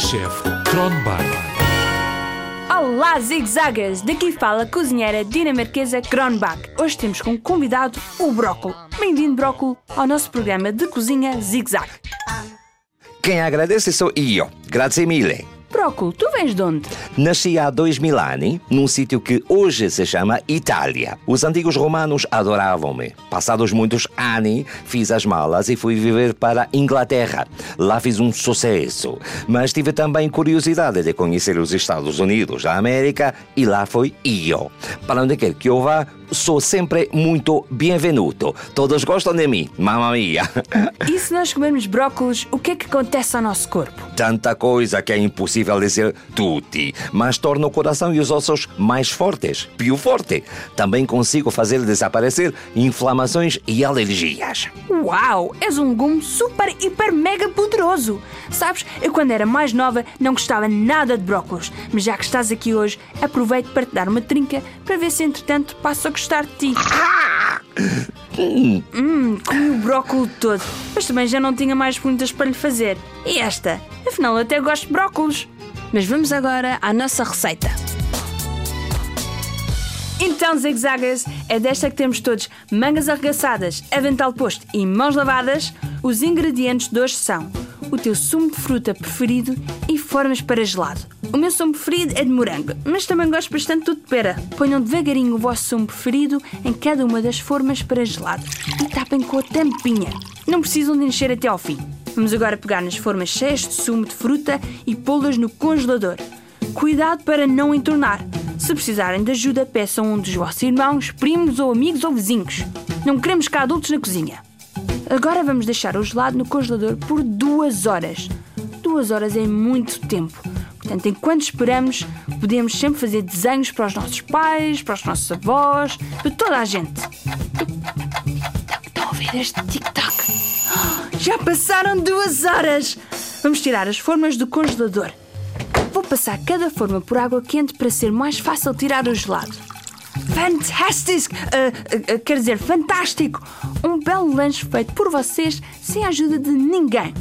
chefe Kronberg. Olá, zigzaggers! Daqui fala a cozinheira dinamarquesa Kronbach. Hoje temos como convidado o Brócolo. Bem-vindo, Brócolo, ao nosso programa de cozinha Zigzag. Quem agradece sou eu. Grazie mille. Brócolo, tu vens de onde? Nasci há dois mil anos, num sítio que hoje se chama Itália. Os antigos romanos adoravam-me. Passados muitos anos, fiz as malas e fui viver para a Inglaterra. Lá fiz um sucesso. Mas tive também curiosidade de conhecer os Estados Unidos da América e lá foi eu. Para onde quer que eu vá, sou sempre muito bem-vindo. Todos gostam de mim, mamma mia. E se nós comermos brócolos, o que é que acontece ao nosso corpo? Tanta coisa que é impossível dizer tutti, mas torna o coração e os ossos mais fortes, più forte. Também consigo fazer desaparecer inflamações e alergias. Uau! És um gume super, hiper, mega poderoso! Sabes, eu quando era mais nova não gostava nada de brócolos, mas já que estás aqui hoje, aproveito para te dar uma trinca para ver se entretanto passo a gostar de ti. Hum, comi o brócolo todo, mas também já não tinha mais perguntas para lhe fazer. E esta? Afinal, eu até gosto de brócolos. Mas vamos agora à nossa receita. Então, zigzaggers, é desta que temos todos mangas arregaçadas, avental posto e mãos lavadas. Os ingredientes de hoje são o teu sumo de fruta preferido e formas para gelado. O meu sumo preferido é de morango, mas também gosto bastante do de pera. Ponham devagarinho o vosso sumo preferido em cada uma das formas para gelado e tapem com a tampinha. Não precisam de encher até ao fim. Vamos agora pegar nas formas cheias de sumo de fruta e pô-las no congelador. Cuidado para não entornar. Se precisarem de ajuda, peçam um dos vossos irmãos, primos ou amigos ou vizinhos. Não queremos cá adultos na cozinha. Agora vamos deixar o gelado no congelador por duas horas. Duas horas é muito tempo. Portanto, enquanto esperamos, podemos sempre fazer desenhos para os nossos pais, para os nossos avós, para toda a gente. Estão a ouvir este tic-tac? Já passaram duas horas! Vamos tirar as formas do congelador. Vou passar cada forma por água quente para ser mais fácil tirar o gelado. Fantástico! Uh, uh, quer dizer, fantástico! Um belo lanche feito por vocês sem a ajuda de ninguém.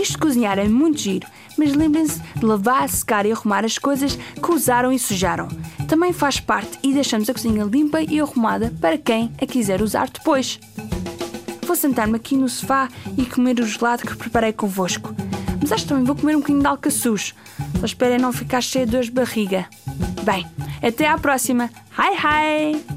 Isto de cozinhar é muito giro, mas lembrem-se de lavar, secar e arrumar as coisas que usaram e sujaram. Também faz parte e deixamos a cozinha limpa e arrumada para quem a quiser usar depois. Vou sentar-me aqui no sofá e comer o gelado que preparei convosco. Mas acho também vou comer um bocadinho de alcaçuz. Só esperem não ficar cheio de de barriga. Bem, até à próxima. Hi, hi!